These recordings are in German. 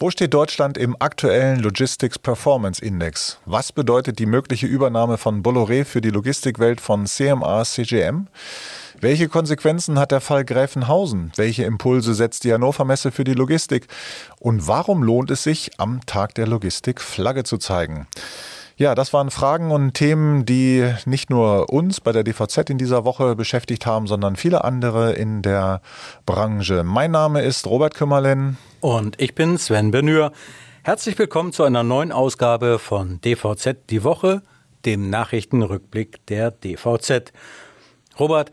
Wo steht Deutschland im aktuellen Logistics Performance Index? Was bedeutet die mögliche Übernahme von Bolloré für die Logistikwelt von CMA CGM? Welche Konsequenzen hat der Fall Gräfenhausen? Welche Impulse setzt die Hannover Messe für die Logistik? Und warum lohnt es sich, am Tag der Logistik Flagge zu zeigen? Ja, das waren Fragen und Themen, die nicht nur uns bei der DVZ in dieser Woche beschäftigt haben, sondern viele andere in der Branche. Mein Name ist Robert Kümmerlen. Und ich bin Sven Benür. Herzlich willkommen zu einer neuen Ausgabe von DVZ die Woche, dem Nachrichtenrückblick der DVZ. Robert,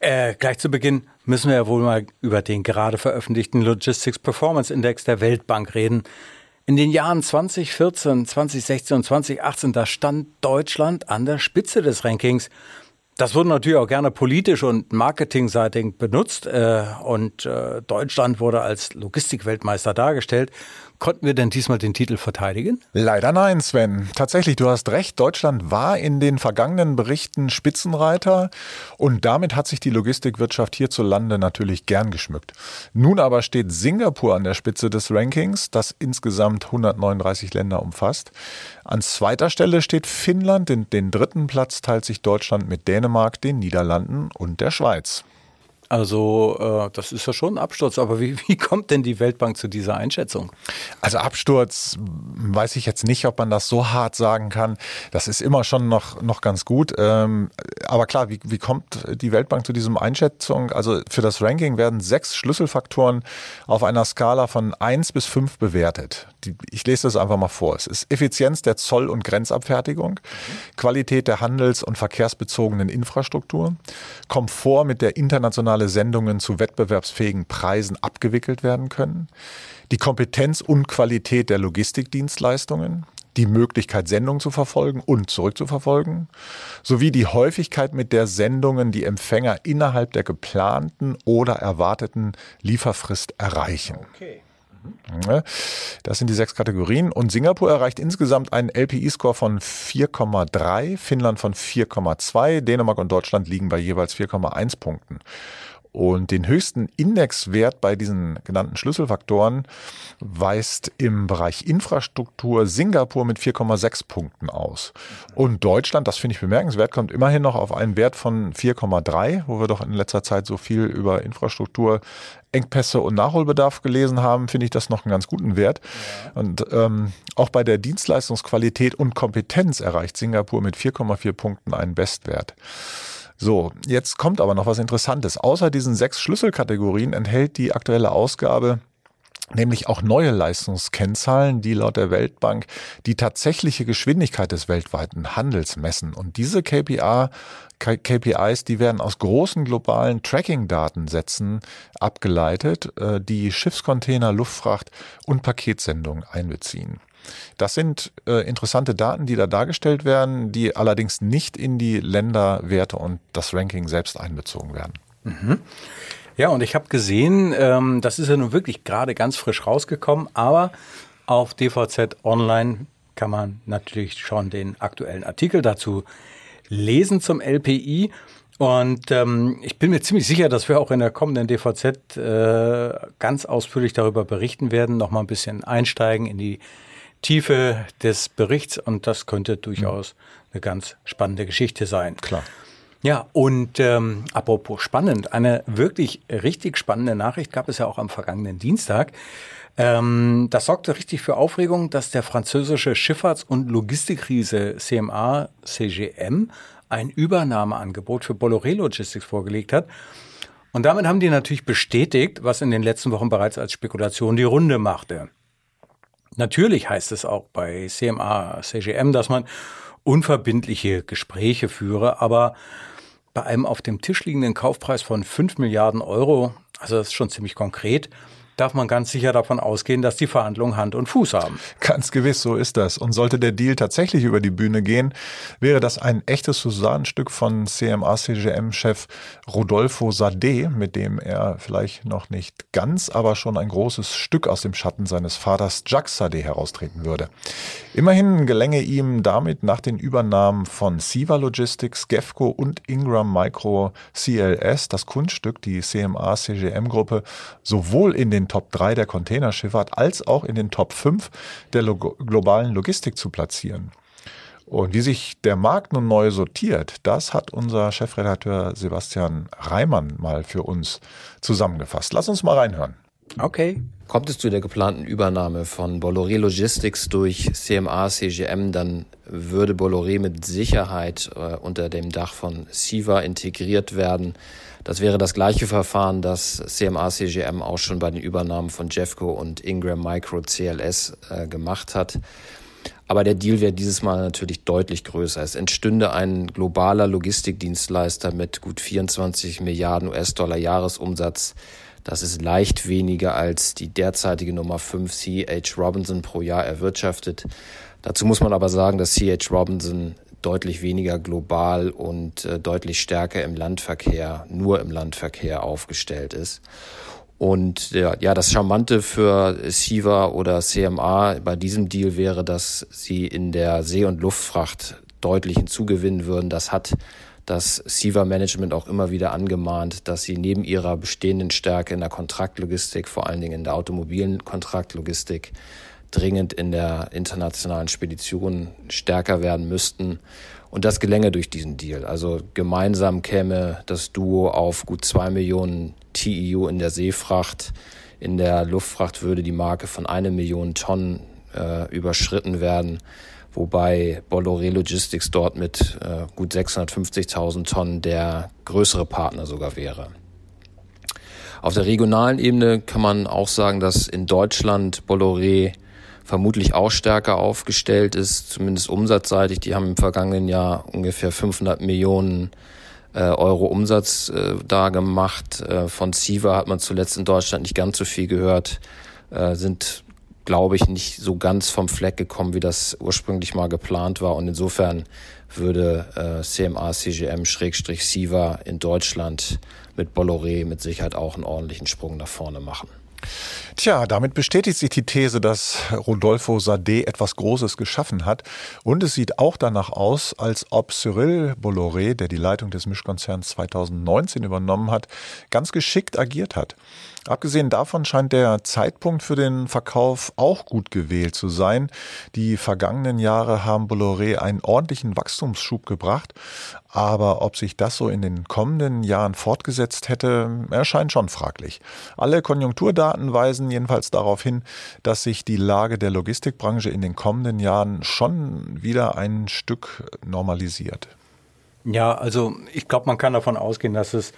äh, gleich zu Beginn müssen wir ja wohl mal über den gerade veröffentlichten Logistics Performance Index der Weltbank reden. In den Jahren 2014, 2016 und 2018, da stand Deutschland an der Spitze des Rankings. Das wurde natürlich auch gerne politisch und marketingseitig benutzt äh, und äh, Deutschland wurde als Logistikweltmeister dargestellt. Konnten wir denn diesmal den Titel verteidigen? Leider nein, Sven. Tatsächlich, du hast recht. Deutschland war in den vergangenen Berichten Spitzenreiter und damit hat sich die Logistikwirtschaft hierzulande natürlich gern geschmückt. Nun aber steht Singapur an der Spitze des Rankings, das insgesamt 139 Länder umfasst. An zweiter Stelle steht Finnland. Den, den dritten Platz teilt sich Deutschland mit Dänemark, den Niederlanden und der Schweiz. Also äh, das ist ja schon ein Absturz, aber wie, wie kommt denn die Weltbank zu dieser Einschätzung? Also Absturz weiß ich jetzt nicht, ob man das so hart sagen kann. Das ist immer schon noch, noch ganz gut. Ähm, aber klar, wie, wie kommt die Weltbank zu diesem Einschätzung? Also für das Ranking werden sechs Schlüsselfaktoren auf einer Skala von eins bis fünf bewertet. Die, ich lese das einfach mal vor. Es ist Effizienz der Zoll- und Grenzabfertigung. Qualität der handels- und verkehrsbezogenen Infrastruktur, Komfort mit der internationalen internationale Sendungen zu wettbewerbsfähigen Preisen abgewickelt werden können, die Kompetenz und Qualität der Logistikdienstleistungen, die Möglichkeit, Sendungen zu verfolgen und zurückzuverfolgen, sowie die Häufigkeit, mit der Sendungen die Empfänger innerhalb der geplanten oder erwarteten Lieferfrist erreichen. Okay. Das sind die sechs Kategorien. Und Singapur erreicht insgesamt einen LPI-Score von 4,3, Finnland von 4,2, Dänemark und Deutschland liegen bei jeweils 4,1 Punkten. Und den höchsten Indexwert bei diesen genannten Schlüsselfaktoren weist im Bereich Infrastruktur Singapur mit 4,6 Punkten aus. Und Deutschland, das finde ich bemerkenswert, kommt immerhin noch auf einen Wert von 4,3, wo wir doch in letzter Zeit so viel über Infrastruktur Engpässe und Nachholbedarf gelesen haben, finde ich das noch einen ganz guten Wert. Und ähm, auch bei der Dienstleistungsqualität und Kompetenz erreicht Singapur mit 4,4 Punkten einen Bestwert. So, jetzt kommt aber noch was Interessantes. Außer diesen sechs Schlüsselkategorien enthält die aktuelle Ausgabe nämlich auch neue Leistungskennzahlen, die laut der Weltbank die tatsächliche Geschwindigkeit des weltweiten Handels messen. Und diese KPI, KPIs, die werden aus großen globalen Tracking-Datensätzen abgeleitet, äh, die Schiffscontainer, Luftfracht und Paketsendungen einbeziehen. Das sind äh, interessante Daten, die da dargestellt werden, die allerdings nicht in die Länderwerte und das Ranking selbst einbezogen werden. Mhm. Ja, und ich habe gesehen, ähm, das ist ja nun wirklich gerade ganz frisch rausgekommen, aber auf DVZ Online kann man natürlich schon den aktuellen Artikel dazu lesen zum LPI. Und ähm, ich bin mir ziemlich sicher, dass wir auch in der kommenden DVZ äh, ganz ausführlich darüber berichten werden, nochmal ein bisschen einsteigen in die Tiefe des Berichts und das könnte durchaus eine ganz spannende Geschichte sein. Klar. Ja, und ähm, apropos spannend, eine wirklich richtig spannende Nachricht gab es ja auch am vergangenen Dienstag. Ähm, das sorgte richtig für Aufregung, dass der französische Schifffahrts- und Logistikriese CMA CGM ein Übernahmeangebot für Bolloré Logistics vorgelegt hat. Und damit haben die natürlich bestätigt, was in den letzten Wochen bereits als Spekulation die Runde machte. Natürlich heißt es auch bei CMA, CGM, dass man unverbindliche Gespräche führe, aber bei einem auf dem Tisch liegenden Kaufpreis von 5 Milliarden Euro, also das ist schon ziemlich konkret, darf man ganz sicher davon ausgehen, dass die Verhandlungen Hand und Fuß haben. Ganz gewiss, so ist das. Und sollte der Deal tatsächlich über die Bühne gehen, wäre das ein echtes Susanenstück von CMA-CGM-Chef Rodolfo Sade, mit dem er vielleicht noch nicht ganz, aber schon ein großes Stück aus dem Schatten seines Vaters Jacques Sade heraustreten würde. Immerhin gelänge ihm damit nach den Übernahmen von Siva Logistics, Gefco und Ingram Micro CLS das Kunststück, die CMA-CGM-Gruppe, sowohl in den Top 3 der Containerschifffahrt als auch in den Top 5 der globalen Logistik zu platzieren. Und wie sich der Markt nun neu sortiert, das hat unser Chefredakteur Sebastian Reimann mal für uns zusammengefasst. Lass uns mal reinhören. Okay. Kommt es zu der geplanten Übernahme von Bolloré Logistics durch CMA CGM, dann würde Bolloré mit Sicherheit äh, unter dem Dach von Siva integriert werden. Das wäre das gleiche Verfahren, das CMA CGM auch schon bei den Übernahmen von Jeffco und Ingram Micro CLS äh, gemacht hat. Aber der Deal wäre dieses Mal natürlich deutlich größer. Es entstünde ein globaler Logistikdienstleister mit gut 24 Milliarden US-Dollar Jahresumsatz. Das ist leicht weniger als die derzeitige Nummer 5 CH Robinson pro Jahr erwirtschaftet. Dazu muss man aber sagen, dass CH Robinson deutlich weniger global und äh, deutlich stärker im Landverkehr, nur im Landverkehr aufgestellt ist. Und ja, ja, das Charmante für Siva oder CMA bei diesem Deal wäre, dass sie in der See- und Luftfracht deutlich hinzugewinnen würden. Das hat das Siva Management auch immer wieder angemahnt, dass sie neben ihrer bestehenden Stärke in der Kontraktlogistik, vor allen Dingen in der automobilen Kontraktlogistik, dringend in der internationalen Spedition stärker werden müssten. Und das gelänge durch diesen Deal. Also gemeinsam käme das Duo auf gut zwei Millionen TEU in der Seefracht. In der Luftfracht würde die Marke von eine Million Tonnen äh, überschritten werden, wobei Bolloré Logistics dort mit äh, gut 650.000 Tonnen der größere Partner sogar wäre. Auf der regionalen Ebene kann man auch sagen, dass in Deutschland Bolloré vermutlich auch stärker aufgestellt ist, zumindest umsatzseitig. Die haben im vergangenen Jahr ungefähr 500 Millionen äh, Euro Umsatz äh, da gemacht. Äh, von Siva hat man zuletzt in Deutschland nicht ganz so viel gehört, äh, sind glaube ich, nicht so ganz vom Fleck gekommen, wie das ursprünglich mal geplant war. Und insofern würde äh, CMA, CGM, Schrägstrich Siva in Deutschland mit Bolloré mit Sicherheit auch einen ordentlichen Sprung nach vorne machen. Tja, damit bestätigt sich die These, dass Rodolfo Sade etwas Großes geschaffen hat. Und es sieht auch danach aus, als ob Cyril Bolloré, der die Leitung des Mischkonzerns 2019 übernommen hat, ganz geschickt agiert hat. Abgesehen davon scheint der Zeitpunkt für den Verkauf auch gut gewählt zu sein. Die vergangenen Jahre haben Bolloré einen ordentlichen Wachstumsschub gebracht, aber ob sich das so in den kommenden Jahren fortgesetzt hätte, erscheint schon fraglich. Alle Konjunkturdaten weisen jedenfalls darauf hin, dass sich die Lage der Logistikbranche in den kommenden Jahren schon wieder ein Stück normalisiert. Ja, also ich glaube, man kann davon ausgehen, dass es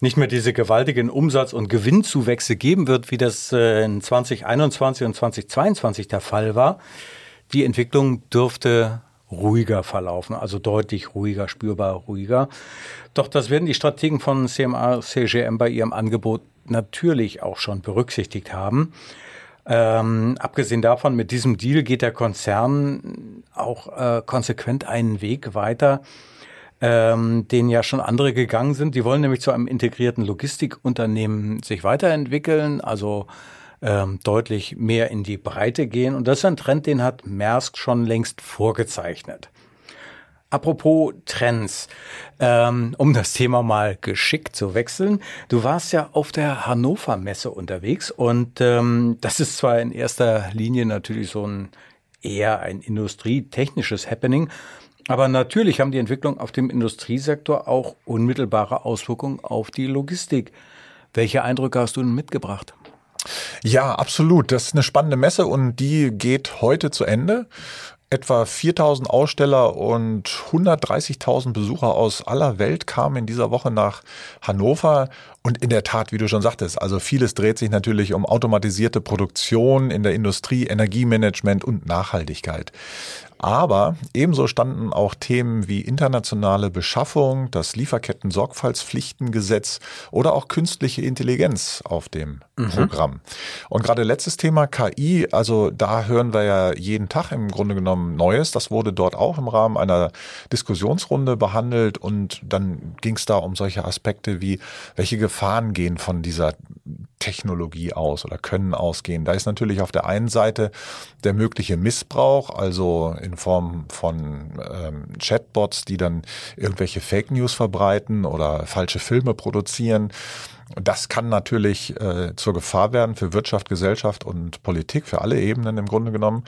nicht mehr diese gewaltigen Umsatz- und Gewinnzuwächse geben wird, wie das äh, in 2021 und 2022 der Fall war. Die Entwicklung dürfte ruhiger verlaufen, also deutlich ruhiger, spürbar ruhiger. Doch das werden die Strategen von CMA, CGM bei ihrem Angebot natürlich auch schon berücksichtigt haben. Ähm, abgesehen davon, mit diesem Deal geht der Konzern auch äh, konsequent einen Weg weiter, ähm, den ja schon andere gegangen sind. Die wollen nämlich zu einem integrierten Logistikunternehmen sich weiterentwickeln, also ähm, deutlich mehr in die Breite gehen. Und das ist ein Trend, den hat Maersk schon längst vorgezeichnet. Apropos Trends, ähm, um das Thema mal geschickt zu wechseln. Du warst ja auf der Hannover Messe unterwegs und ähm, das ist zwar in erster Linie natürlich so ein eher ein industrietechnisches Happening, aber natürlich haben die Entwicklungen auf dem Industriesektor auch unmittelbare Auswirkungen auf die Logistik. Welche Eindrücke hast du denn mitgebracht? Ja, absolut. Das ist eine spannende Messe und die geht heute zu Ende. Etwa 4000 Aussteller und 130.000 Besucher aus aller Welt kamen in dieser Woche nach Hannover. Und in der Tat, wie du schon sagtest, also vieles dreht sich natürlich um automatisierte Produktion in der Industrie, Energiemanagement und Nachhaltigkeit. Aber ebenso standen auch Themen wie internationale Beschaffung, das Lieferketten-Sorgfaltspflichtengesetz oder auch künstliche Intelligenz auf dem mhm. Programm. Und gerade letztes Thema KI, also da hören wir ja jeden Tag im Grunde genommen Neues. Das wurde dort auch im Rahmen einer Diskussionsrunde behandelt und dann ging es da um solche Aspekte wie, welche Gefahren gehen von dieser Technologie aus oder können ausgehen. Da ist natürlich auf der einen Seite der mögliche Missbrauch, also in Form von ähm, Chatbots, die dann irgendwelche Fake News verbreiten oder falsche Filme produzieren. Das kann natürlich äh, zur Gefahr werden für Wirtschaft, Gesellschaft und Politik, für alle Ebenen im Grunde genommen.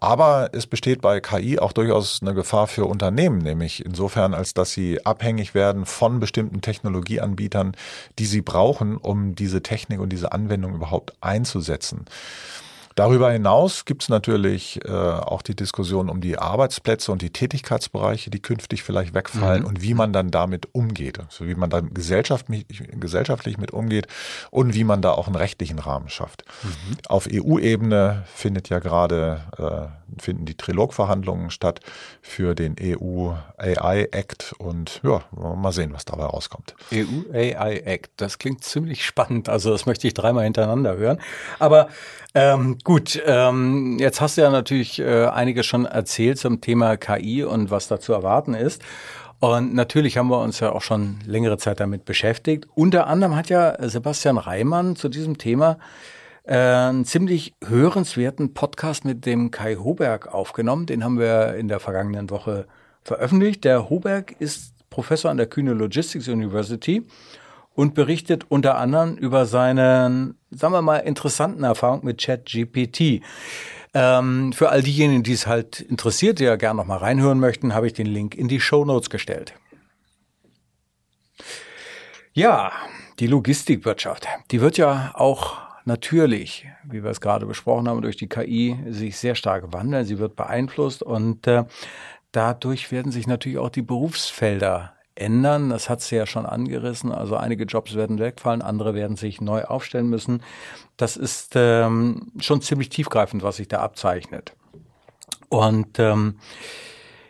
Aber es besteht bei KI auch durchaus eine Gefahr für Unternehmen, nämlich insofern, als dass sie abhängig werden von bestimmten Technologieanbietern, die sie brauchen, um diese Technik und diese Anwendung überhaupt einzusetzen. Darüber hinaus gibt es natürlich äh, auch die Diskussion um die Arbeitsplätze und die Tätigkeitsbereiche, die künftig vielleicht wegfallen mhm. und wie man dann damit umgeht, also wie man dann gesellschaftlich, gesellschaftlich mit umgeht und wie man da auch einen rechtlichen Rahmen schafft. Mhm. Auf EU-Ebene findet ja gerade äh, finden die Trilogverhandlungen statt für den EU AI Act und ja, mal sehen, was dabei rauskommt. EU AI Act, das klingt ziemlich spannend. Also das möchte ich dreimal hintereinander hören. Aber ähm, gut, ähm, jetzt hast du ja natürlich äh, einiges schon erzählt zum Thema KI und was da zu erwarten ist. Und natürlich haben wir uns ja auch schon längere Zeit damit beschäftigt. Unter anderem hat ja Sebastian Reimann zu diesem Thema äh, einen ziemlich hörenswerten Podcast mit dem Kai Hoberg aufgenommen. Den haben wir in der vergangenen Woche veröffentlicht. Der Hoberg ist Professor an der Kühne Logistics University und berichtet unter anderem über seine, sagen wir mal, interessanten Erfahrungen mit ChatGPT. Ähm, für all diejenigen, die es halt interessiert, die ja gerne noch mal reinhören möchten, habe ich den Link in die Show Notes gestellt. Ja, die Logistikwirtschaft, die wird ja auch natürlich, wie wir es gerade besprochen haben, durch die KI sich sehr stark wandeln. Sie wird beeinflusst und äh, dadurch werden sich natürlich auch die Berufsfelder ändern. Das hat sie ja schon angerissen. Also einige Jobs werden wegfallen, andere werden sich neu aufstellen müssen. Das ist ähm, schon ziemlich tiefgreifend, was sich da abzeichnet. Und ähm,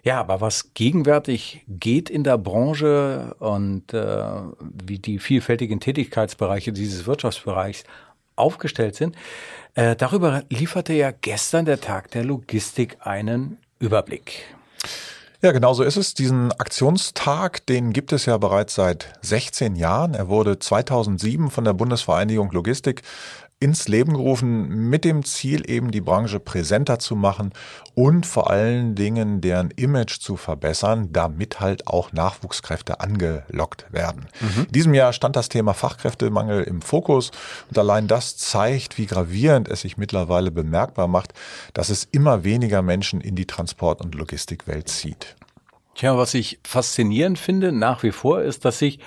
ja, aber was gegenwärtig geht in der Branche und äh, wie die vielfältigen Tätigkeitsbereiche dieses Wirtschaftsbereichs aufgestellt sind, äh, darüber lieferte ja gestern der Tag der Logistik einen Überblick. Ja, genau so ist es. Diesen Aktionstag, den gibt es ja bereits seit 16 Jahren. Er wurde 2007 von der Bundesvereinigung Logistik ins Leben gerufen mit dem Ziel eben die Branche präsenter zu machen und vor allen Dingen deren Image zu verbessern, damit halt auch Nachwuchskräfte angelockt werden. Mhm. In diesem Jahr stand das Thema Fachkräftemangel im Fokus und allein das zeigt, wie gravierend es sich mittlerweile bemerkbar macht, dass es immer weniger Menschen in die Transport- und Logistikwelt zieht. Tja, was ich faszinierend finde nach wie vor ist, dass sich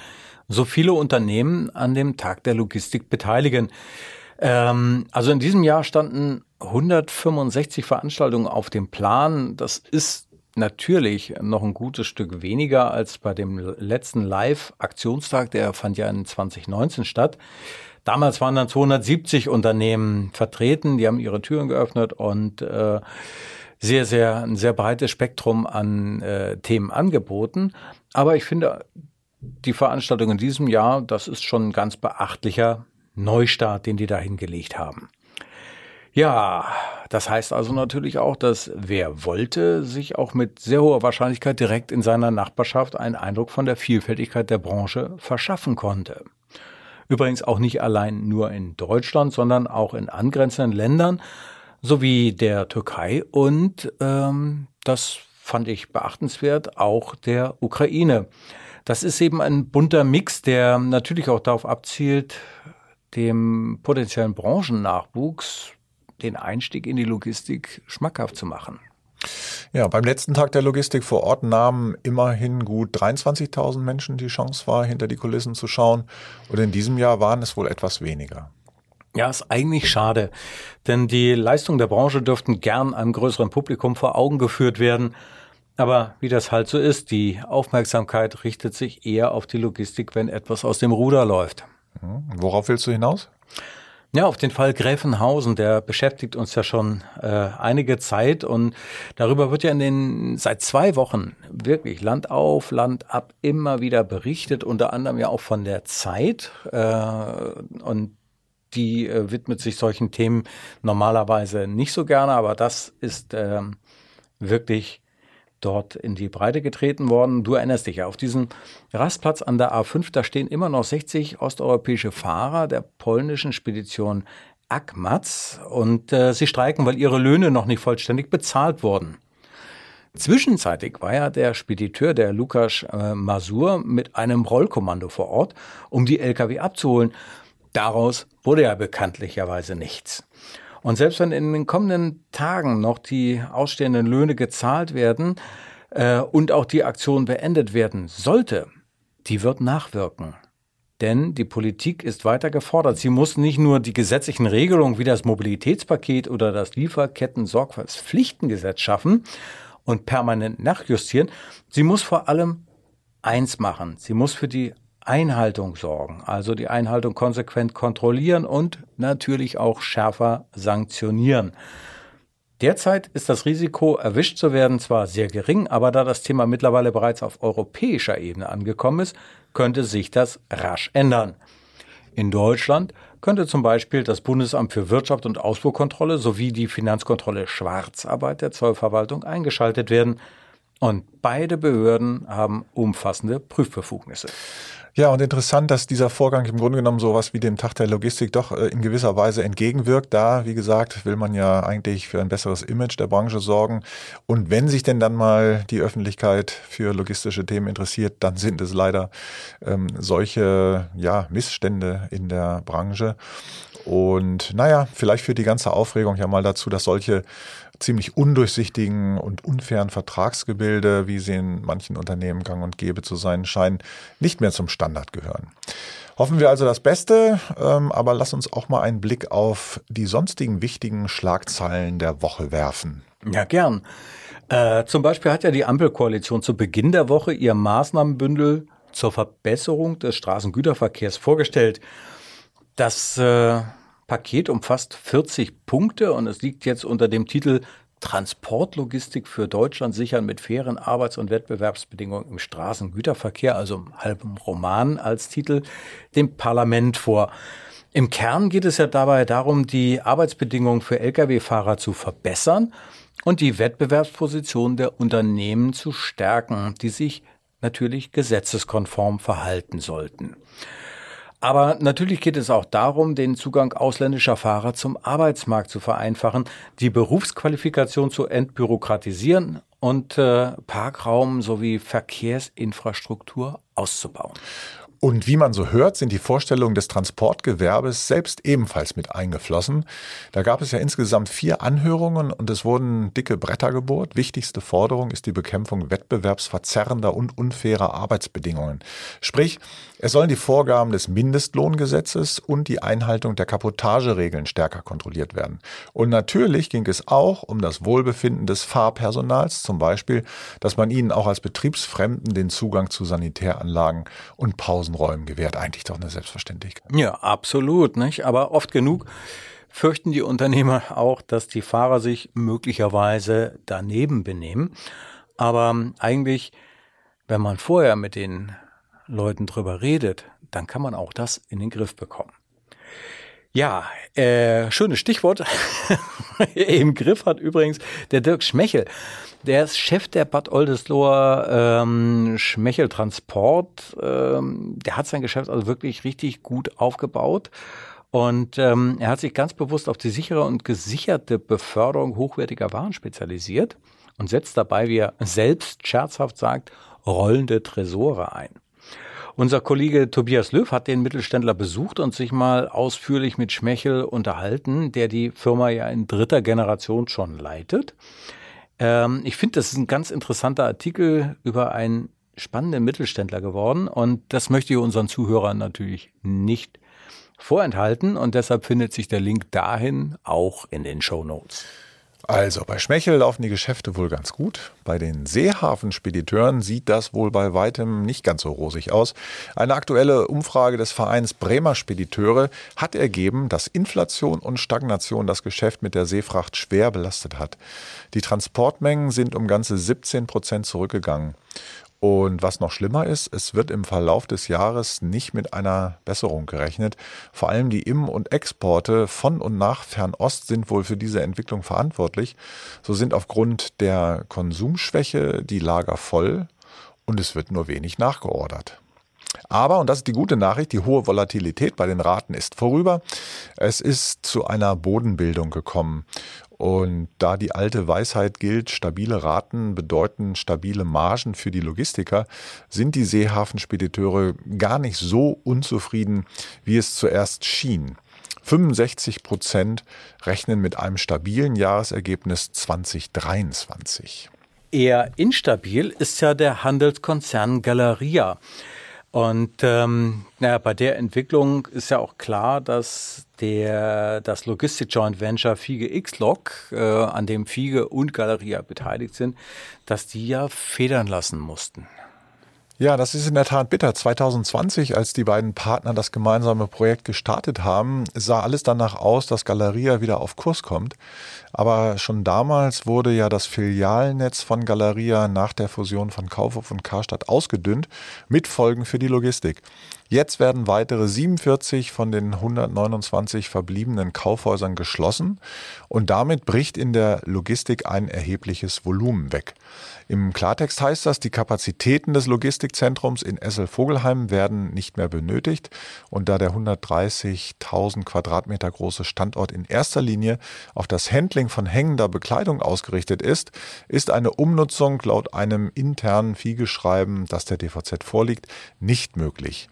so viele Unternehmen an dem Tag der Logistik beteiligen. Ähm, also in diesem Jahr standen 165 Veranstaltungen auf dem Plan. Das ist natürlich noch ein gutes Stück weniger als bei dem letzten Live-Aktionstag, der fand ja in 2019 statt. Damals waren dann 270 Unternehmen vertreten, die haben ihre Türen geöffnet und äh, sehr, sehr, ein sehr breites Spektrum an äh, Themen angeboten. Aber ich finde, die Veranstaltung in diesem Jahr, das ist schon ein ganz beachtlicher Neustart, den die da hingelegt haben. Ja, das heißt also natürlich auch, dass wer wollte, sich auch mit sehr hoher Wahrscheinlichkeit direkt in seiner Nachbarschaft einen Eindruck von der Vielfältigkeit der Branche verschaffen konnte. Übrigens auch nicht allein nur in Deutschland, sondern auch in angrenzenden Ländern sowie der Türkei und ähm, das fand ich beachtenswert, auch der Ukraine. Das ist eben ein bunter Mix, der natürlich auch darauf abzielt, dem potenziellen Branchennachwuchs den Einstieg in die Logistik schmackhaft zu machen. Ja, beim letzten Tag der Logistik vor Ort nahmen immerhin gut 23.000 Menschen die Chance wahr, hinter die Kulissen zu schauen. Und in diesem Jahr waren es wohl etwas weniger. Ja, ist eigentlich schade, denn die Leistungen der Branche dürften gern einem größeren Publikum vor Augen geführt werden. Aber wie das halt so ist, die Aufmerksamkeit richtet sich eher auf die Logistik, wenn etwas aus dem Ruder läuft. Hm, worauf willst du hinaus? Ja, auf den Fall Gräfenhausen, der beschäftigt uns ja schon äh, einige Zeit und darüber wird ja in den seit zwei Wochen wirklich Land auf, Land ab immer wieder berichtet, unter anderem ja auch von der Zeit äh, und die äh, widmet sich solchen Themen normalerweise nicht so gerne, aber das ist äh, wirklich dort in die Breite getreten worden. Du erinnerst dich ja, auf diesem Rastplatz an der A5, da stehen immer noch 60 osteuropäische Fahrer der polnischen Spedition Akmatz und äh, sie streiken, weil ihre Löhne noch nicht vollständig bezahlt wurden. Zwischenzeitlich war ja der Spediteur, der Lukas äh, Masur, mit einem Rollkommando vor Ort, um die Lkw abzuholen. Daraus wurde ja bekanntlicherweise nichts. Und selbst wenn in den kommenden Tagen noch die ausstehenden Löhne gezahlt werden äh, und auch die Aktion beendet werden sollte, die wird nachwirken. Denn die Politik ist weiter gefordert. Sie muss nicht nur die gesetzlichen Regelungen wie das Mobilitätspaket oder das Lieferketten-Sorgfaltspflichtengesetz schaffen und permanent nachjustieren. Sie muss vor allem eins machen. Sie muss für die Einhaltung sorgen, also die Einhaltung konsequent kontrollieren und natürlich auch schärfer sanktionieren. Derzeit ist das Risiko, erwischt zu werden, zwar sehr gering, aber da das Thema mittlerweile bereits auf europäischer Ebene angekommen ist, könnte sich das rasch ändern. In Deutschland könnte zum Beispiel das Bundesamt für Wirtschaft und Ausfuhrkontrolle sowie die Finanzkontrolle Schwarzarbeit der Zollverwaltung eingeschaltet werden. Und beide Behörden haben umfassende Prüfbefugnisse. Ja, und interessant, dass dieser Vorgang im Grunde genommen sowas wie dem Tag der Logistik doch äh, in gewisser Weise entgegenwirkt. Da, wie gesagt, will man ja eigentlich für ein besseres Image der Branche sorgen. Und wenn sich denn dann mal die Öffentlichkeit für logistische Themen interessiert, dann sind es leider ähm, solche ja, Missstände in der Branche. Und naja, vielleicht führt die ganze Aufregung ja mal dazu, dass solche ziemlich undurchsichtigen und unfairen Vertragsgebilde, wie sie in manchen Unternehmen gang und gäbe zu sein scheinen, nicht mehr zum Standard gehören. Hoffen wir also das Beste, ähm, aber lass uns auch mal einen Blick auf die sonstigen wichtigen Schlagzeilen der Woche werfen. Ja, gern. Äh, zum Beispiel hat ja die Ampelkoalition zu Beginn der Woche ihr Maßnahmenbündel zur Verbesserung des Straßengüterverkehrs vorgestellt. Das äh, Paket umfasst 40 Punkte und es liegt jetzt unter dem Titel Transportlogistik für Deutschland sichern mit fairen Arbeits- und Wettbewerbsbedingungen im Straßengüterverkehr, also im halben Roman als Titel, dem Parlament vor. Im Kern geht es ja dabei darum, die Arbeitsbedingungen für Lkw-Fahrer zu verbessern und die Wettbewerbsposition der Unternehmen zu stärken, die sich natürlich gesetzeskonform verhalten sollten. Aber natürlich geht es auch darum, den Zugang ausländischer Fahrer zum Arbeitsmarkt zu vereinfachen, die Berufsqualifikation zu entbürokratisieren und äh, Parkraum sowie Verkehrsinfrastruktur auszubauen. Und wie man so hört, sind die Vorstellungen des Transportgewerbes selbst ebenfalls mit eingeflossen. Da gab es ja insgesamt vier Anhörungen und es wurden dicke Bretter gebohrt. Wichtigste Forderung ist die Bekämpfung wettbewerbsverzerrender und unfairer Arbeitsbedingungen. Sprich, es sollen die Vorgaben des Mindestlohngesetzes und die Einhaltung der Kapotageregeln stärker kontrolliert werden. Und natürlich ging es auch um das Wohlbefinden des Fahrpersonals, zum Beispiel, dass man ihnen auch als Betriebsfremden den Zugang zu Sanitäranlagen und Pausenräumen gewährt. Eigentlich doch eine Selbstverständlichkeit. Ja, absolut, nicht? Aber oft genug fürchten die Unternehmer auch, dass die Fahrer sich möglicherweise daneben benehmen. Aber eigentlich, wenn man vorher mit den Leuten drüber redet, dann kann man auch das in den Griff bekommen. Ja, äh, schönes Stichwort. Im Griff hat übrigens der Dirk Schmechel. Der ist Chef der Bad Oldesloher ähm, Schmechel Transport. Ähm, der hat sein Geschäft also wirklich richtig gut aufgebaut. Und ähm, er hat sich ganz bewusst auf die sichere und gesicherte Beförderung hochwertiger Waren spezialisiert und setzt dabei, wie er selbst scherzhaft sagt, rollende Tresore ein. Unser Kollege Tobias Löw hat den Mittelständler besucht und sich mal ausführlich mit Schmechel unterhalten, der die Firma ja in dritter Generation schon leitet. Ähm, ich finde, das ist ein ganz interessanter Artikel über einen spannenden Mittelständler geworden und das möchte ich unseren Zuhörern natürlich nicht vorenthalten und deshalb findet sich der Link dahin auch in den Show Notes. Also bei Schmechel laufen die Geschäfte wohl ganz gut. Bei den Seehafenspediteuren sieht das wohl bei weitem nicht ganz so rosig aus. Eine aktuelle Umfrage des Vereins Bremer Spediteure hat ergeben, dass Inflation und Stagnation das Geschäft mit der Seefracht schwer belastet hat. Die Transportmengen sind um ganze 17 Prozent zurückgegangen. Und was noch schlimmer ist, es wird im Verlauf des Jahres nicht mit einer Besserung gerechnet. Vor allem die Im- und Exporte von und nach Fernost sind wohl für diese Entwicklung verantwortlich. So sind aufgrund der Konsumschwäche die Lager voll und es wird nur wenig nachgeordert. Aber, und das ist die gute Nachricht, die hohe Volatilität bei den Raten ist vorüber. Es ist zu einer Bodenbildung gekommen. Und da die alte Weisheit gilt, stabile Raten bedeuten stabile Margen für die Logistiker, sind die Seehafenspediteure gar nicht so unzufrieden, wie es zuerst schien. 65 Prozent rechnen mit einem stabilen Jahresergebnis 2023. Eher instabil ist ja der Handelskonzern Galeria. Und ähm, naja, bei der Entwicklung ist ja auch klar, dass der, das Logistik Joint Venture Fiege X-Log, äh, an dem Fiege und Galeria beteiligt sind, dass die ja federn lassen mussten. Ja, das ist in der Tat bitter. 2020, als die beiden Partner das gemeinsame Projekt gestartet haben, sah alles danach aus, dass Galeria wieder auf Kurs kommt. Aber schon damals wurde ja das Filialnetz von Galeria nach der Fusion von Kaufhof und Karstadt ausgedünnt, mit Folgen für die Logistik. Jetzt werden weitere 47 von den 129 verbliebenen Kaufhäusern geschlossen und damit bricht in der Logistik ein erhebliches Volumen weg. Im Klartext heißt das, die Kapazitäten des Logistikzentrums in Essel-Vogelheim werden nicht mehr benötigt und da der 130.000 Quadratmeter große Standort in erster Linie auf das Handling von hängender Bekleidung ausgerichtet ist, ist eine Umnutzung laut einem internen Fiegeschreiben, das der DVZ vorliegt, nicht möglich.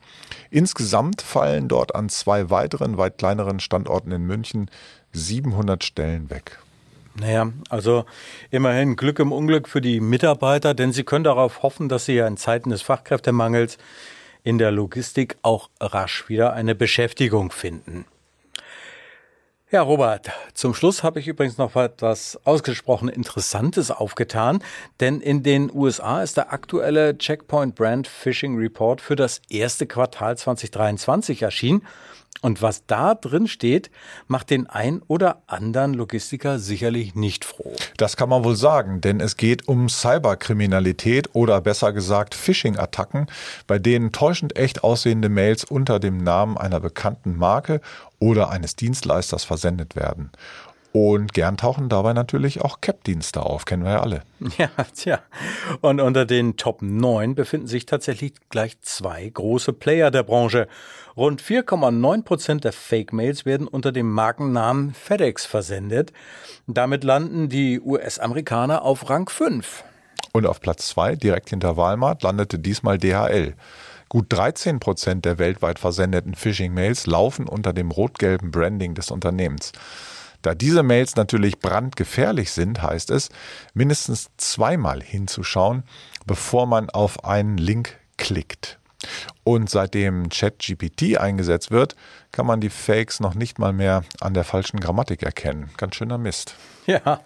Insgesamt fallen dort an zwei weiteren, weit kleineren Standorten in München 700 Stellen weg. Naja, also immerhin Glück im Unglück für die Mitarbeiter, denn sie können darauf hoffen, dass sie ja in Zeiten des Fachkräftemangels in der Logistik auch rasch wieder eine Beschäftigung finden. Ja, Robert, zum Schluss habe ich übrigens noch etwas ausgesprochen Interessantes aufgetan, denn in den USA ist der aktuelle Checkpoint Brand Phishing Report für das erste Quartal 2023 erschienen und was da drin steht, macht den ein oder anderen Logistiker sicherlich nicht froh. Das kann man wohl sagen, denn es geht um Cyberkriminalität oder besser gesagt Phishing-Attacken, bei denen täuschend echt aussehende Mails unter dem Namen einer bekannten Marke oder eines Dienstleisters versendet werden. Und gern tauchen dabei natürlich auch Cap-Dienste auf, kennen wir ja alle. Ja, tja. Und unter den Top 9 befinden sich tatsächlich gleich zwei große Player der Branche. Rund 4,9 Prozent der Fake-Mails werden unter dem Markennamen FedEx versendet. Damit landen die US-Amerikaner auf Rang 5. Und auf Platz 2, direkt hinter Walmart, landete diesmal DHL. Gut 13 Prozent der weltweit versendeten Phishing-Mails laufen unter dem rot-gelben Branding des Unternehmens. Da diese Mails natürlich brandgefährlich sind, heißt es, mindestens zweimal hinzuschauen, bevor man auf einen Link klickt. Und seitdem ChatGPT eingesetzt wird, kann man die Fakes noch nicht mal mehr an der falschen Grammatik erkennen. Ganz schöner Mist. Ja,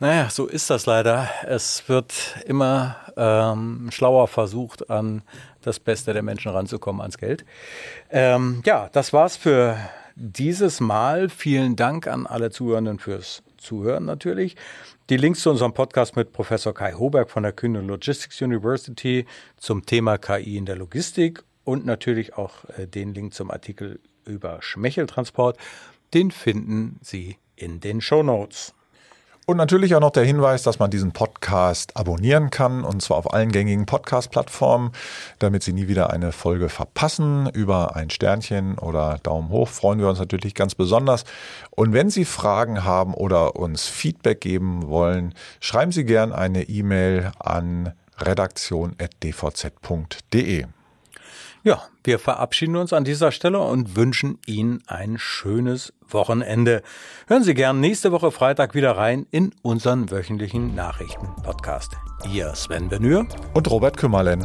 naja, so ist das leider. Es wird immer ähm, schlauer versucht, an das Beste der Menschen ranzukommen, ans Geld. Ähm, ja, das war's für dieses Mal. Vielen Dank an alle Zuhörenden fürs Zuhören natürlich. Die Links zu unserem Podcast mit Professor Kai Hoberg von der Kühne Logistics University zum Thema KI in der Logistik und natürlich auch äh, den Link zum Artikel über Schmecheltransport, den finden Sie in den Show Notes. Und natürlich auch noch der Hinweis, dass man diesen Podcast abonnieren kann und zwar auf allen gängigen Podcast-Plattformen, damit Sie nie wieder eine Folge verpassen. Über ein Sternchen oder Daumen hoch freuen wir uns natürlich ganz besonders. Und wenn Sie Fragen haben oder uns Feedback geben wollen, schreiben Sie gern eine E-Mail an redaktion.dvz.de. Ja, wir verabschieden uns an dieser Stelle und wünschen Ihnen ein schönes Wochenende. Hören Sie gern nächste Woche Freitag wieder rein in unseren wöchentlichen Nachrichten-Podcast. Ihr Sven Benür und Robert Kümmerlen.